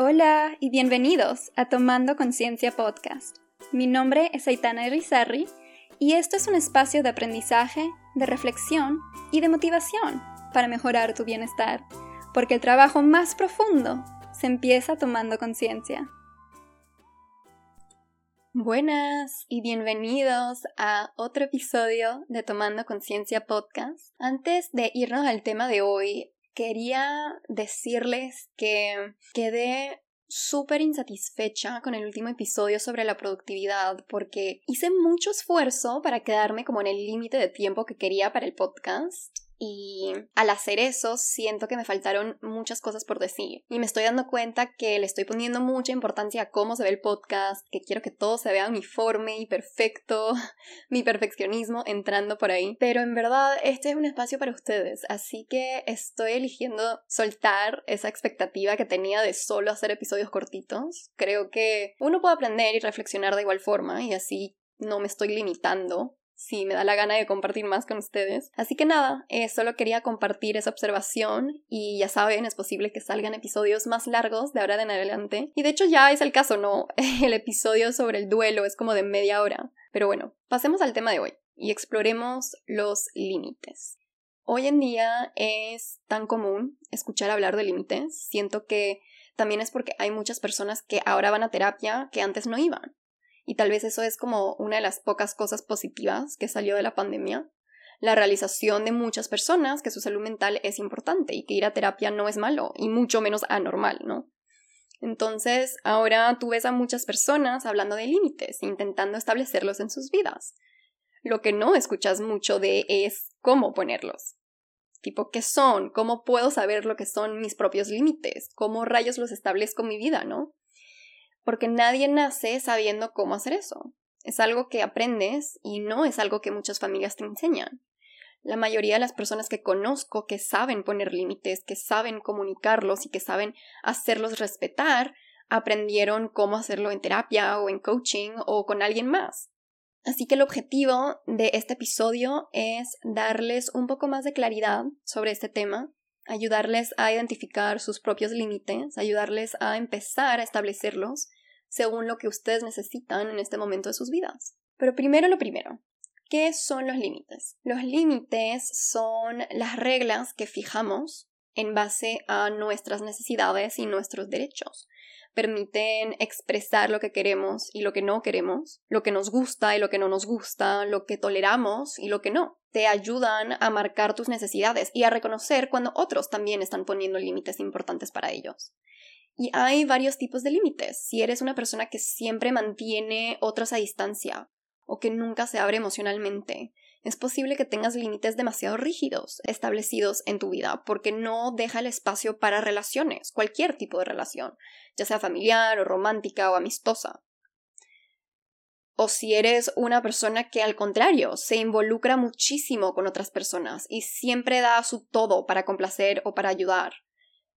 Hola y bienvenidos a Tomando Conciencia Podcast. Mi nombre es Aitana Irizarry y esto es un espacio de aprendizaje, de reflexión y de motivación para mejorar tu bienestar, porque el trabajo más profundo se empieza tomando conciencia. Buenas y bienvenidos a otro episodio de Tomando Conciencia Podcast. Antes de irnos al tema de hoy, quería decirles que quedé súper insatisfecha con el último episodio sobre la productividad porque hice mucho esfuerzo para quedarme como en el límite de tiempo que quería para el podcast y al hacer eso siento que me faltaron muchas cosas por decir y me estoy dando cuenta que le estoy poniendo mucha importancia a cómo se ve el podcast, que quiero que todo se vea uniforme y perfecto, mi perfeccionismo entrando por ahí, pero en verdad este es un espacio para ustedes, así que estoy eligiendo soltar esa expectativa que tenía de solo hacer episodios cortitos. Creo que uno puede aprender y reflexionar de igual forma y así no me estoy limitando si me da la gana de compartir más con ustedes. Así que nada, eh, solo quería compartir esa observación y ya saben, es posible que salgan episodios más largos de ahora en adelante. Y de hecho ya es el caso, ¿no? El episodio sobre el duelo es como de media hora. Pero bueno, pasemos al tema de hoy y exploremos los límites. Hoy en día es tan común escuchar hablar de límites. Siento que también es porque hay muchas personas que ahora van a terapia que antes no iban. Y tal vez eso es como una de las pocas cosas positivas que salió de la pandemia. La realización de muchas personas que su salud mental es importante y que ir a terapia no es malo y mucho menos anormal, ¿no? Entonces, ahora tú ves a muchas personas hablando de límites, intentando establecerlos en sus vidas. Lo que no escuchas mucho de es cómo ponerlos. Tipo, ¿qué son? ¿Cómo puedo saber lo que son mis propios límites? ¿Cómo rayos los establezco en mi vida, no? Porque nadie nace sabiendo cómo hacer eso. Es algo que aprendes y no es algo que muchas familias te enseñan. La mayoría de las personas que conozco que saben poner límites, que saben comunicarlos y que saben hacerlos respetar, aprendieron cómo hacerlo en terapia o en coaching o con alguien más. Así que el objetivo de este episodio es darles un poco más de claridad sobre este tema, ayudarles a identificar sus propios límites, ayudarles a empezar a establecerlos según lo que ustedes necesitan en este momento de sus vidas. Pero primero lo primero, ¿qué son los límites? Los límites son las reglas que fijamos en base a nuestras necesidades y nuestros derechos. Permiten expresar lo que queremos y lo que no queremos, lo que nos gusta y lo que no nos gusta, lo que toleramos y lo que no. Te ayudan a marcar tus necesidades y a reconocer cuando otros también están poniendo límites importantes para ellos. Y hay varios tipos de límites. Si eres una persona que siempre mantiene otros a distancia o que nunca se abre emocionalmente, es posible que tengas límites demasiado rígidos establecidos en tu vida porque no deja el espacio para relaciones, cualquier tipo de relación, ya sea familiar o romántica o amistosa. O si eres una persona que al contrario se involucra muchísimo con otras personas y siempre da su todo para complacer o para ayudar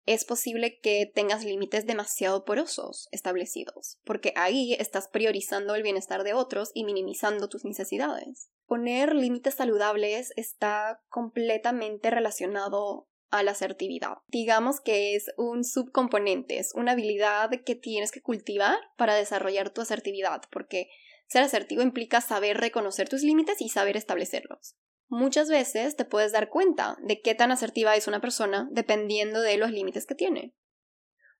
es posible que tengas límites demasiado porosos establecidos, porque ahí estás priorizando el bienestar de otros y minimizando tus necesidades. Poner límites saludables está completamente relacionado a la asertividad. Digamos que es un subcomponente, es una habilidad que tienes que cultivar para desarrollar tu asertividad, porque ser asertivo implica saber reconocer tus límites y saber establecerlos. Muchas veces te puedes dar cuenta de qué tan asertiva es una persona dependiendo de los límites que tiene.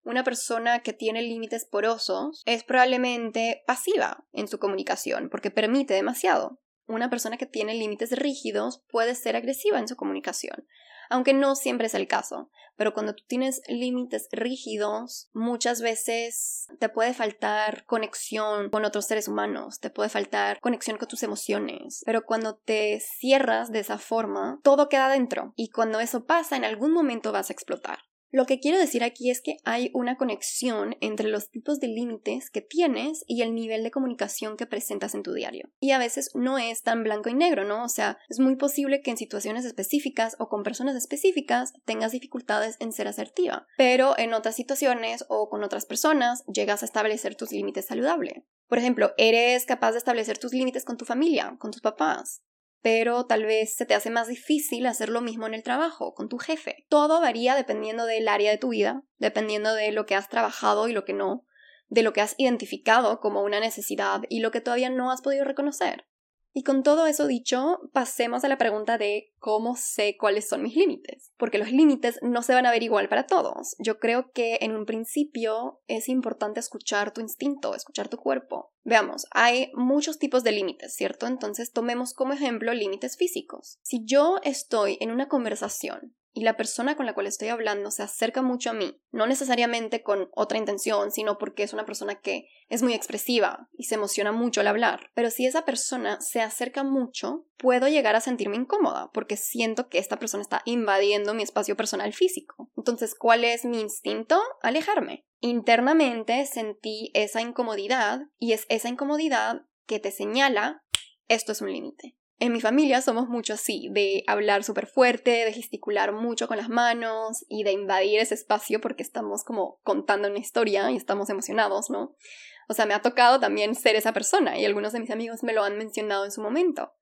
Una persona que tiene límites porosos es probablemente pasiva en su comunicación porque permite demasiado. Una persona que tiene límites rígidos puede ser agresiva en su comunicación, aunque no siempre es el caso. Pero cuando tú tienes límites rígidos, muchas veces te puede faltar conexión con otros seres humanos, te puede faltar conexión con tus emociones. Pero cuando te cierras de esa forma, todo queda dentro. Y cuando eso pasa, en algún momento vas a explotar. Lo que quiero decir aquí es que hay una conexión entre los tipos de límites que tienes y el nivel de comunicación que presentas en tu diario. Y a veces no es tan blanco y negro, ¿no? O sea, es muy posible que en situaciones específicas o con personas específicas tengas dificultades en ser asertiva, pero en otras situaciones o con otras personas llegas a establecer tus límites saludables. Por ejemplo, eres capaz de establecer tus límites con tu familia, con tus papás, pero tal vez se te hace más difícil hacer lo mismo en el trabajo, con tu jefe. Todo varía dependiendo del área de tu vida, dependiendo de lo que has trabajado y lo que no, de lo que has identificado como una necesidad y lo que todavía no has podido reconocer. Y con todo eso dicho, pasemos a la pregunta de cómo sé cuáles son mis límites, porque los límites no se van a ver igual para todos. Yo creo que en un principio es importante escuchar tu instinto, escuchar tu cuerpo. Veamos, hay muchos tipos de límites, ¿cierto? Entonces tomemos como ejemplo límites físicos. Si yo estoy en una conversación y la persona con la cual estoy hablando se acerca mucho a mí, no necesariamente con otra intención, sino porque es una persona que es muy expresiva y se emociona mucho al hablar. Pero si esa persona se acerca mucho, puedo llegar a sentirme incómoda porque siento que esta persona está invadiendo mi espacio personal físico. Entonces, ¿cuál es mi instinto? Alejarme. Internamente sentí esa incomodidad y es esa incomodidad que te señala esto es un límite. En mi familia somos mucho así, de hablar súper fuerte, de gesticular mucho con las manos y de invadir ese espacio porque estamos como contando una historia y estamos emocionados, ¿no? O sea, me ha tocado también ser esa persona y algunos de mis amigos me lo han mencionado en su momento.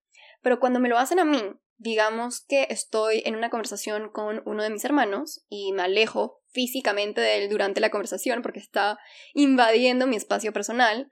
Pero cuando me lo hacen a mí, digamos que estoy en una conversación con uno de mis hermanos y me alejo físicamente de él durante la conversación porque está invadiendo mi espacio personal,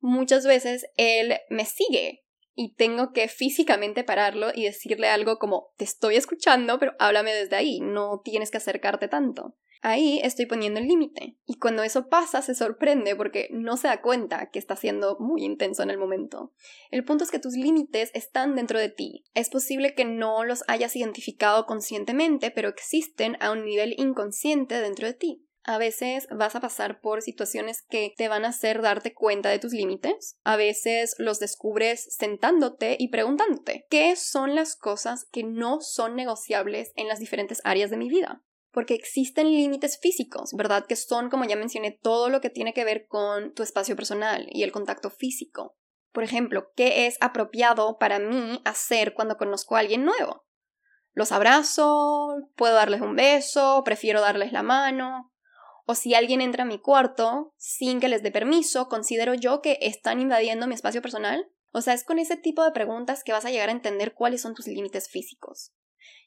muchas veces él me sigue y tengo que físicamente pararlo y decirle algo como te estoy escuchando, pero háblame desde ahí, no tienes que acercarte tanto. Ahí estoy poniendo el límite. Y cuando eso pasa se sorprende porque no se da cuenta que está siendo muy intenso en el momento. El punto es que tus límites están dentro de ti. Es posible que no los hayas identificado conscientemente, pero existen a un nivel inconsciente dentro de ti. A veces vas a pasar por situaciones que te van a hacer darte cuenta de tus límites. A veces los descubres sentándote y preguntándote, ¿qué son las cosas que no son negociables en las diferentes áreas de mi vida? Porque existen límites físicos, ¿verdad? Que son, como ya mencioné, todo lo que tiene que ver con tu espacio personal y el contacto físico. Por ejemplo, ¿qué es apropiado para mí hacer cuando conozco a alguien nuevo? Los abrazo, puedo darles un beso, prefiero darles la mano, o si alguien entra a mi cuarto sin que les dé permiso, ¿considero yo que están invadiendo mi espacio personal? O sea, es con ese tipo de preguntas que vas a llegar a entender cuáles son tus límites físicos.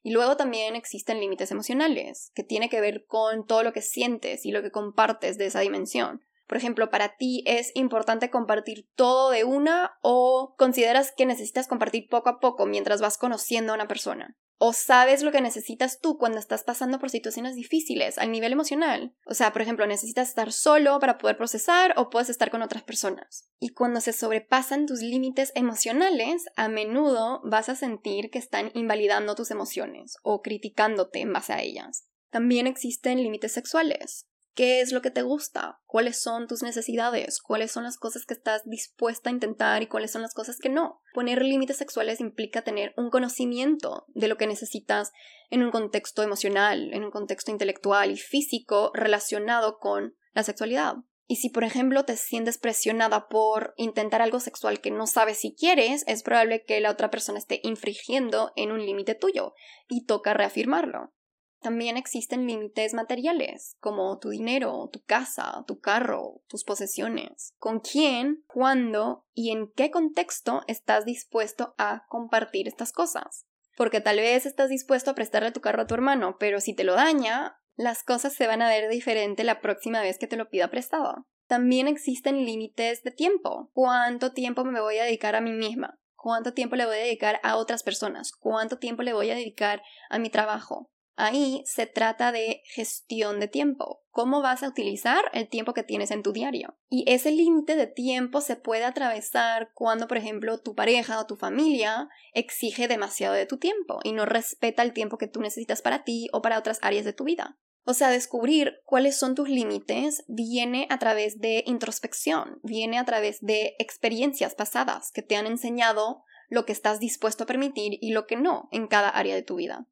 Y luego también existen límites emocionales, que tiene que ver con todo lo que sientes y lo que compartes de esa dimensión. Por ejemplo, para ti es importante compartir todo de una o consideras que necesitas compartir poco a poco mientras vas conociendo a una persona o sabes lo que necesitas tú cuando estás pasando por situaciones difíciles al nivel emocional. O sea, por ejemplo, necesitas estar solo para poder procesar o puedes estar con otras personas. Y cuando se sobrepasan tus límites emocionales, a menudo vas a sentir que están invalidando tus emociones o criticándote en base a ellas. También existen límites sexuales. ¿Qué es lo que te gusta? ¿Cuáles son tus necesidades? ¿Cuáles son las cosas que estás dispuesta a intentar y cuáles son las cosas que no? Poner límites sexuales implica tener un conocimiento de lo que necesitas en un contexto emocional, en un contexto intelectual y físico relacionado con la sexualidad. Y si, por ejemplo, te sientes presionada por intentar algo sexual que no sabes si quieres, es probable que la otra persona esté infringiendo en un límite tuyo y toca reafirmarlo. También existen límites materiales, como tu dinero, tu casa, tu carro, tus posesiones. ¿Con quién, cuándo y en qué contexto estás dispuesto a compartir estas cosas? Porque tal vez estás dispuesto a prestarle tu carro a tu hermano, pero si te lo daña, las cosas se van a ver diferente la próxima vez que te lo pida prestado. También existen límites de tiempo. ¿Cuánto tiempo me voy a dedicar a mí misma? ¿Cuánto tiempo le voy a dedicar a otras personas? ¿Cuánto tiempo le voy a dedicar a mi trabajo? Ahí se trata de gestión de tiempo. ¿Cómo vas a utilizar el tiempo que tienes en tu diario? Y ese límite de tiempo se puede atravesar cuando, por ejemplo, tu pareja o tu familia exige demasiado de tu tiempo y no respeta el tiempo que tú necesitas para ti o para otras áreas de tu vida. O sea, descubrir cuáles son tus límites viene a través de introspección, viene a través de experiencias pasadas que te han enseñado lo que estás dispuesto a permitir y lo que no en cada área de tu vida.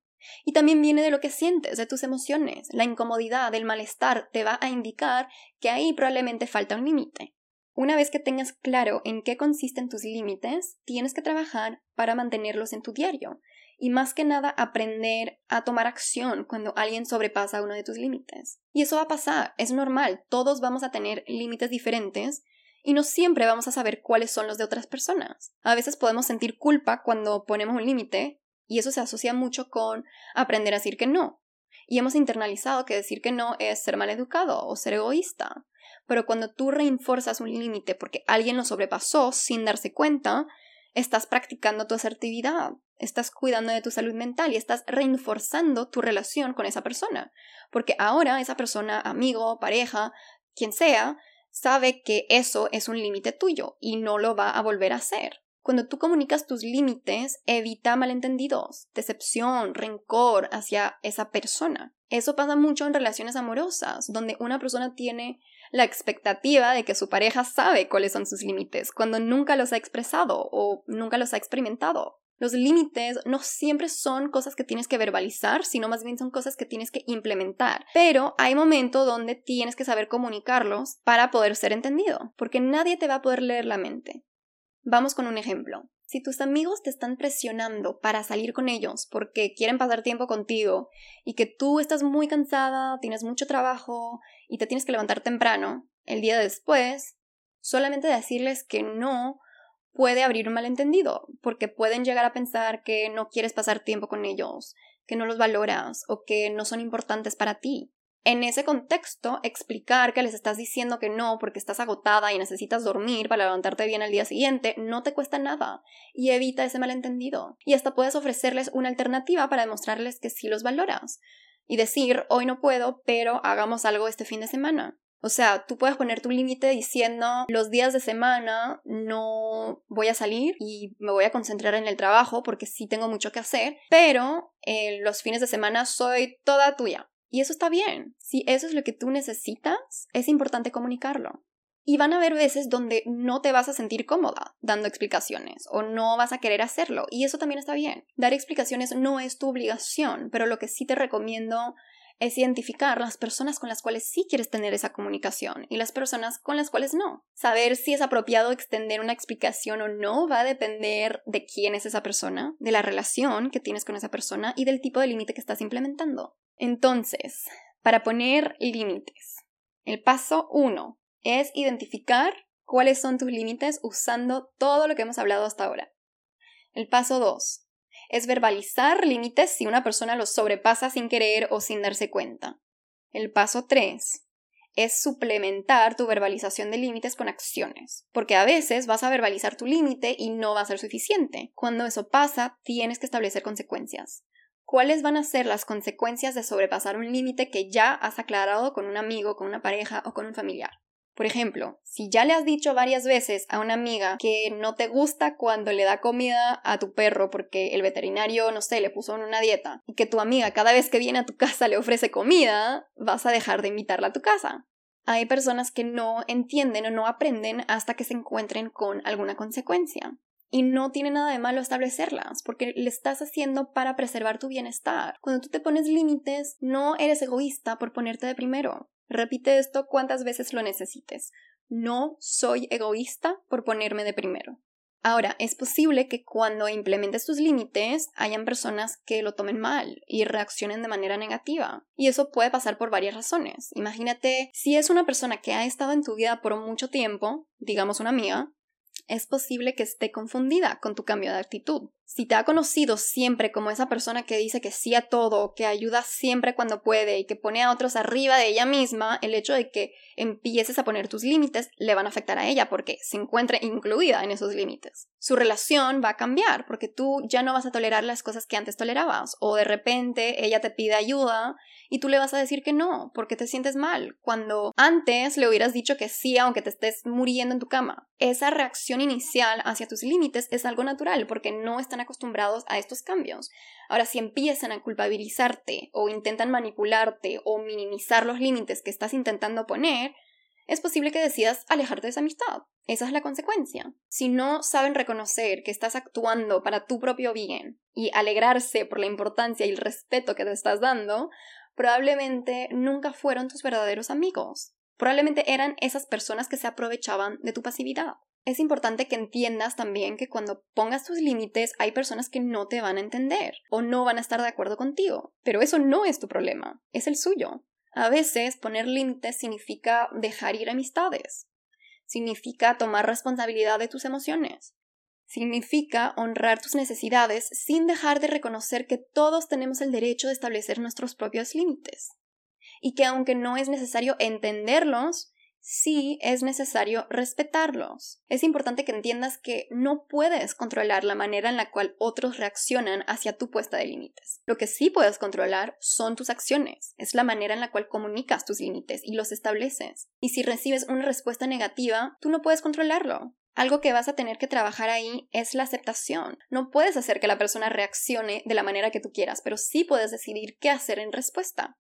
Y también viene de lo que sientes, de tus emociones. La incomodidad, el malestar te va a indicar que ahí probablemente falta un límite. Una vez que tengas claro en qué consisten tus límites, tienes que trabajar para mantenerlos en tu diario y más que nada aprender a tomar acción cuando alguien sobrepasa uno de tus límites. Y eso va a pasar, es normal, todos vamos a tener límites diferentes y no siempre vamos a saber cuáles son los de otras personas. A veces podemos sentir culpa cuando ponemos un límite y eso se asocia mucho con aprender a decir que no. Y hemos internalizado que decir que no es ser mal educado o ser egoísta. Pero cuando tú reinforzas un límite porque alguien lo sobrepasó sin darse cuenta, estás practicando tu asertividad, estás cuidando de tu salud mental y estás reinforzando tu relación con esa persona. Porque ahora esa persona, amigo, pareja, quien sea, sabe que eso es un límite tuyo y no lo va a volver a hacer. Cuando tú comunicas tus límites, evita malentendidos, decepción, rencor hacia esa persona. Eso pasa mucho en relaciones amorosas, donde una persona tiene la expectativa de que su pareja sabe cuáles son sus límites, cuando nunca los ha expresado o nunca los ha experimentado. Los límites no siempre son cosas que tienes que verbalizar, sino más bien son cosas que tienes que implementar. Pero hay momentos donde tienes que saber comunicarlos para poder ser entendido, porque nadie te va a poder leer la mente. Vamos con un ejemplo. Si tus amigos te están presionando para salir con ellos porque quieren pasar tiempo contigo y que tú estás muy cansada, tienes mucho trabajo y te tienes que levantar temprano, el día después, solamente decirles que no puede abrir un malentendido, porque pueden llegar a pensar que no quieres pasar tiempo con ellos, que no los valoras o que no son importantes para ti. En ese contexto, explicar que les estás diciendo que no porque estás agotada y necesitas dormir para levantarte bien al día siguiente no te cuesta nada y evita ese malentendido. Y hasta puedes ofrecerles una alternativa para demostrarles que sí los valoras. Y decir, hoy no puedo, pero hagamos algo este fin de semana. O sea, tú puedes poner tu límite diciendo los días de semana no voy a salir y me voy a concentrar en el trabajo porque sí tengo mucho que hacer, pero eh, los fines de semana soy toda tuya. Y eso está bien. Si eso es lo que tú necesitas, es importante comunicarlo. Y van a haber veces donde no te vas a sentir cómoda dando explicaciones o no vas a querer hacerlo. Y eso también está bien. Dar explicaciones no es tu obligación, pero lo que sí te recomiendo es identificar las personas con las cuales sí quieres tener esa comunicación y las personas con las cuales no. Saber si es apropiado extender una explicación o no va a depender de quién es esa persona, de la relación que tienes con esa persona y del tipo de límite que estás implementando. Entonces, para poner límites, el paso uno es identificar cuáles son tus límites usando todo lo que hemos hablado hasta ahora. El paso dos es verbalizar límites si una persona los sobrepasa sin querer o sin darse cuenta. El paso 3 es suplementar tu verbalización de límites con acciones, porque a veces vas a verbalizar tu límite y no va a ser suficiente. Cuando eso pasa, tienes que establecer consecuencias. ¿Cuáles van a ser las consecuencias de sobrepasar un límite que ya has aclarado con un amigo, con una pareja o con un familiar? Por ejemplo, si ya le has dicho varias veces a una amiga que no te gusta cuando le da comida a tu perro porque el veterinario, no sé, le puso en una dieta, y que tu amiga cada vez que viene a tu casa le ofrece comida, vas a dejar de invitarla a tu casa. Hay personas que no entienden o no aprenden hasta que se encuentren con alguna consecuencia. Y no tiene nada de malo establecerlas, porque le estás haciendo para preservar tu bienestar. Cuando tú te pones límites, no eres egoísta por ponerte de primero. Repite esto cuantas veces lo necesites. No soy egoísta por ponerme de primero. Ahora, es posible que cuando implementes tus límites hayan personas que lo tomen mal y reaccionen de manera negativa. Y eso puede pasar por varias razones. Imagínate si es una persona que ha estado en tu vida por mucho tiempo, digamos una amiga, es posible que esté confundida con tu cambio de actitud. Si te ha conocido siempre como esa persona que dice que sí a todo, que ayuda siempre cuando puede y que pone a otros arriba de ella misma, el hecho de que empieces a poner tus límites le van a afectar a ella porque se encuentra incluida en esos límites. Su relación va a cambiar porque tú ya no vas a tolerar las cosas que antes tolerabas o de repente ella te pide ayuda y tú le vas a decir que no porque te sientes mal cuando antes le hubieras dicho que sí aunque te estés muriendo en tu cama. Esa reacción inicial hacia tus límites es algo natural porque no están acostumbrados a estos cambios. Ahora, si empiezan a culpabilizarte o intentan manipularte o minimizar los límites que estás intentando poner, es posible que decidas alejarte de esa amistad. Esa es la consecuencia. Si no saben reconocer que estás actuando para tu propio bien y alegrarse por la importancia y el respeto que te estás dando, probablemente nunca fueron tus verdaderos amigos. Probablemente eran esas personas que se aprovechaban de tu pasividad es importante que entiendas también que cuando pongas tus límites hay personas que no te van a entender o no van a estar de acuerdo contigo. Pero eso no es tu problema, es el suyo. A veces poner límites significa dejar ir amistades. Significa tomar responsabilidad de tus emociones. Significa honrar tus necesidades sin dejar de reconocer que todos tenemos el derecho de establecer nuestros propios límites. Y que aunque no es necesario entenderlos, sí es necesario respetarlos. Es importante que entiendas que no puedes controlar la manera en la cual otros reaccionan hacia tu puesta de límites. Lo que sí puedes controlar son tus acciones, es la manera en la cual comunicas tus límites y los estableces. Y si recibes una respuesta negativa, tú no puedes controlarlo. Algo que vas a tener que trabajar ahí es la aceptación. No puedes hacer que la persona reaccione de la manera que tú quieras, pero sí puedes decidir qué hacer en respuesta.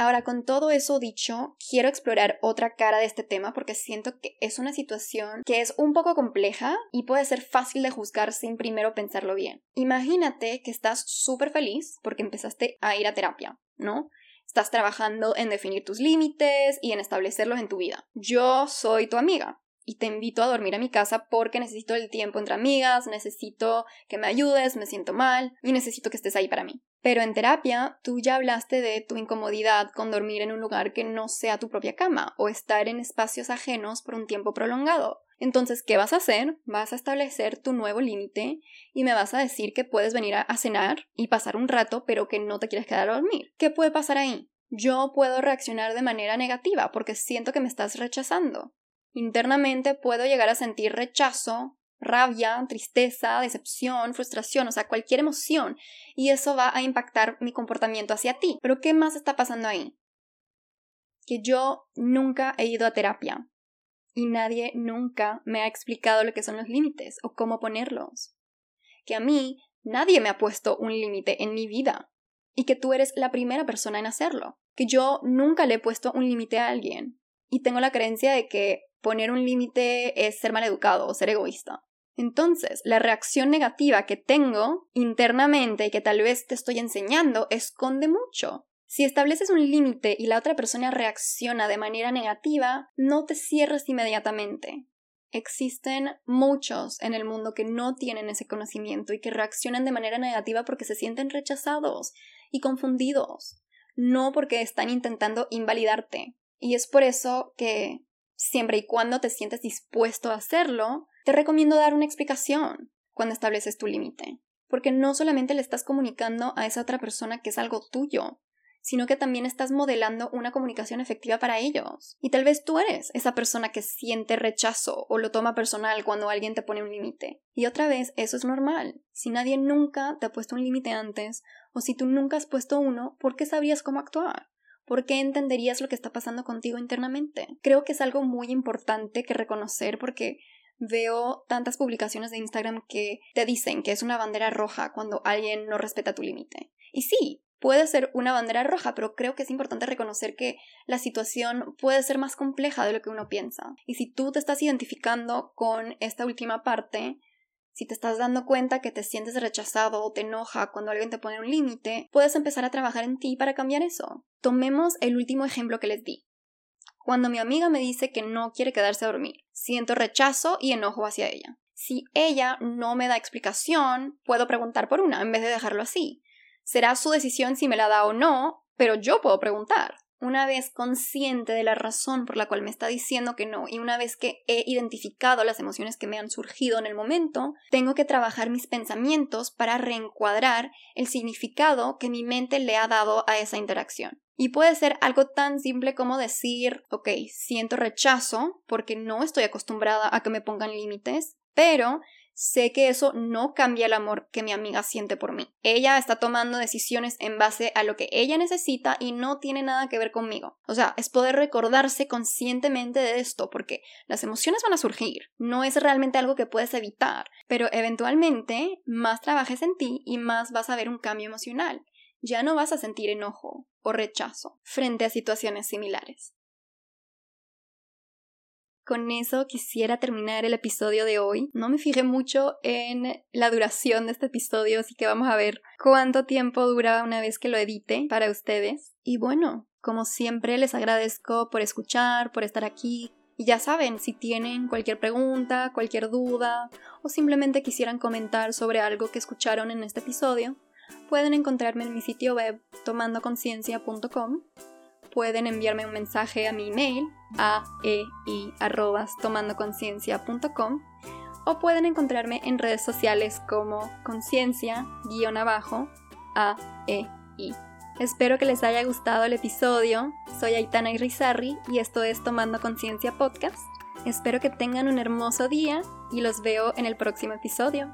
Ahora, con todo eso dicho, quiero explorar otra cara de este tema porque siento que es una situación que es un poco compleja y puede ser fácil de juzgar sin primero pensarlo bien. Imagínate que estás súper feliz porque empezaste a ir a terapia, ¿no? Estás trabajando en definir tus límites y en establecerlos en tu vida. Yo soy tu amiga y te invito a dormir a mi casa porque necesito el tiempo entre amigas, necesito que me ayudes, me siento mal y necesito que estés ahí para mí. Pero en terapia tú ya hablaste de tu incomodidad con dormir en un lugar que no sea tu propia cama o estar en espacios ajenos por un tiempo prolongado. Entonces, ¿qué vas a hacer? Vas a establecer tu nuevo límite y me vas a decir que puedes venir a, cenar y pasar un rato, pero que no te quieres quedar a dormir. ¿Qué puede pasar ahí? Yo puedo reaccionar de manera negativa porque siento que me estás rechazando. Internamente puedo llegar a sentir rechazo rabia, tristeza, decepción, frustración, o sea, cualquier emoción, y eso va a impactar mi comportamiento hacia ti. Pero ¿qué más está pasando ahí? Que yo nunca he ido a terapia y nadie nunca me ha explicado lo que son los límites o cómo ponerlos. Que a mí nadie me ha puesto un límite en mi vida y que tú eres la primera persona en hacerlo. Que yo nunca le he puesto un límite a alguien y tengo la creencia de que poner un límite es ser maleducado o ser egoísta. Entonces, la reacción negativa que tengo internamente y que tal vez te estoy enseñando esconde mucho. Si estableces un límite y la otra persona reacciona de manera negativa, no te cierres inmediatamente. Existen muchos en el mundo que no tienen ese conocimiento y que reaccionan de manera negativa porque se sienten rechazados y confundidos, no porque están intentando invalidarte. Y es por eso que, siempre y cuando te sientes dispuesto a hacerlo, te recomiendo dar una explicación cuando estableces tu límite, porque no solamente le estás comunicando a esa otra persona que es algo tuyo, sino que también estás modelando una comunicación efectiva para ellos. Y tal vez tú eres esa persona que siente rechazo o lo toma personal cuando alguien te pone un límite. Y otra vez, eso es normal. Si nadie nunca te ha puesto un límite antes, o si tú nunca has puesto uno, ¿por qué sabrías cómo actuar? ¿Por qué entenderías lo que está pasando contigo internamente? Creo que es algo muy importante que reconocer porque veo tantas publicaciones de Instagram que te dicen que es una bandera roja cuando alguien no respeta tu límite. Y sí, puede ser una bandera roja, pero creo que es importante reconocer que la situación puede ser más compleja de lo que uno piensa. Y si tú te estás identificando con esta última parte, si te estás dando cuenta que te sientes rechazado o te enoja cuando alguien te pone un límite, puedes empezar a trabajar en ti para cambiar eso. Tomemos el último ejemplo que les di. Cuando mi amiga me dice que no quiere quedarse a dormir, siento rechazo y enojo hacia ella. Si ella no me da explicación, puedo preguntar por una en vez de dejarlo así. Será su decisión si me la da o no, pero yo puedo preguntar. Una vez consciente de la razón por la cual me está diciendo que no y una vez que he identificado las emociones que me han surgido en el momento, tengo que trabajar mis pensamientos para reencuadrar el significado que mi mente le ha dado a esa interacción. Y puede ser algo tan simple como decir, ok, siento rechazo porque no estoy acostumbrada a que me pongan límites, pero sé que eso no cambia el amor que mi amiga siente por mí. Ella está tomando decisiones en base a lo que ella necesita y no tiene nada que ver conmigo. O sea, es poder recordarse conscientemente de esto, porque las emociones van a surgir. No es realmente algo que puedes evitar, pero eventualmente más trabajes en ti y más vas a ver un cambio emocional ya no vas a sentir enojo o rechazo frente a situaciones similares. Con eso quisiera terminar el episodio de hoy. No me fijé mucho en la duración de este episodio, así que vamos a ver cuánto tiempo dura una vez que lo edite para ustedes. Y bueno, como siempre les agradezco por escuchar, por estar aquí. Y ya saben, si tienen cualquier pregunta, cualquier duda o simplemente quisieran comentar sobre algo que escucharon en este episodio, pueden encontrarme en mi sitio web tomandoconciencia.com pueden enviarme un mensaje a mi email a o pueden encontrarme en redes sociales como conciencia-abajo a e i. Espero que les haya gustado el episodio. Soy Aitana Irizarry y esto es Tomando Conciencia Podcast. Espero que tengan un hermoso día y los veo en el próximo episodio.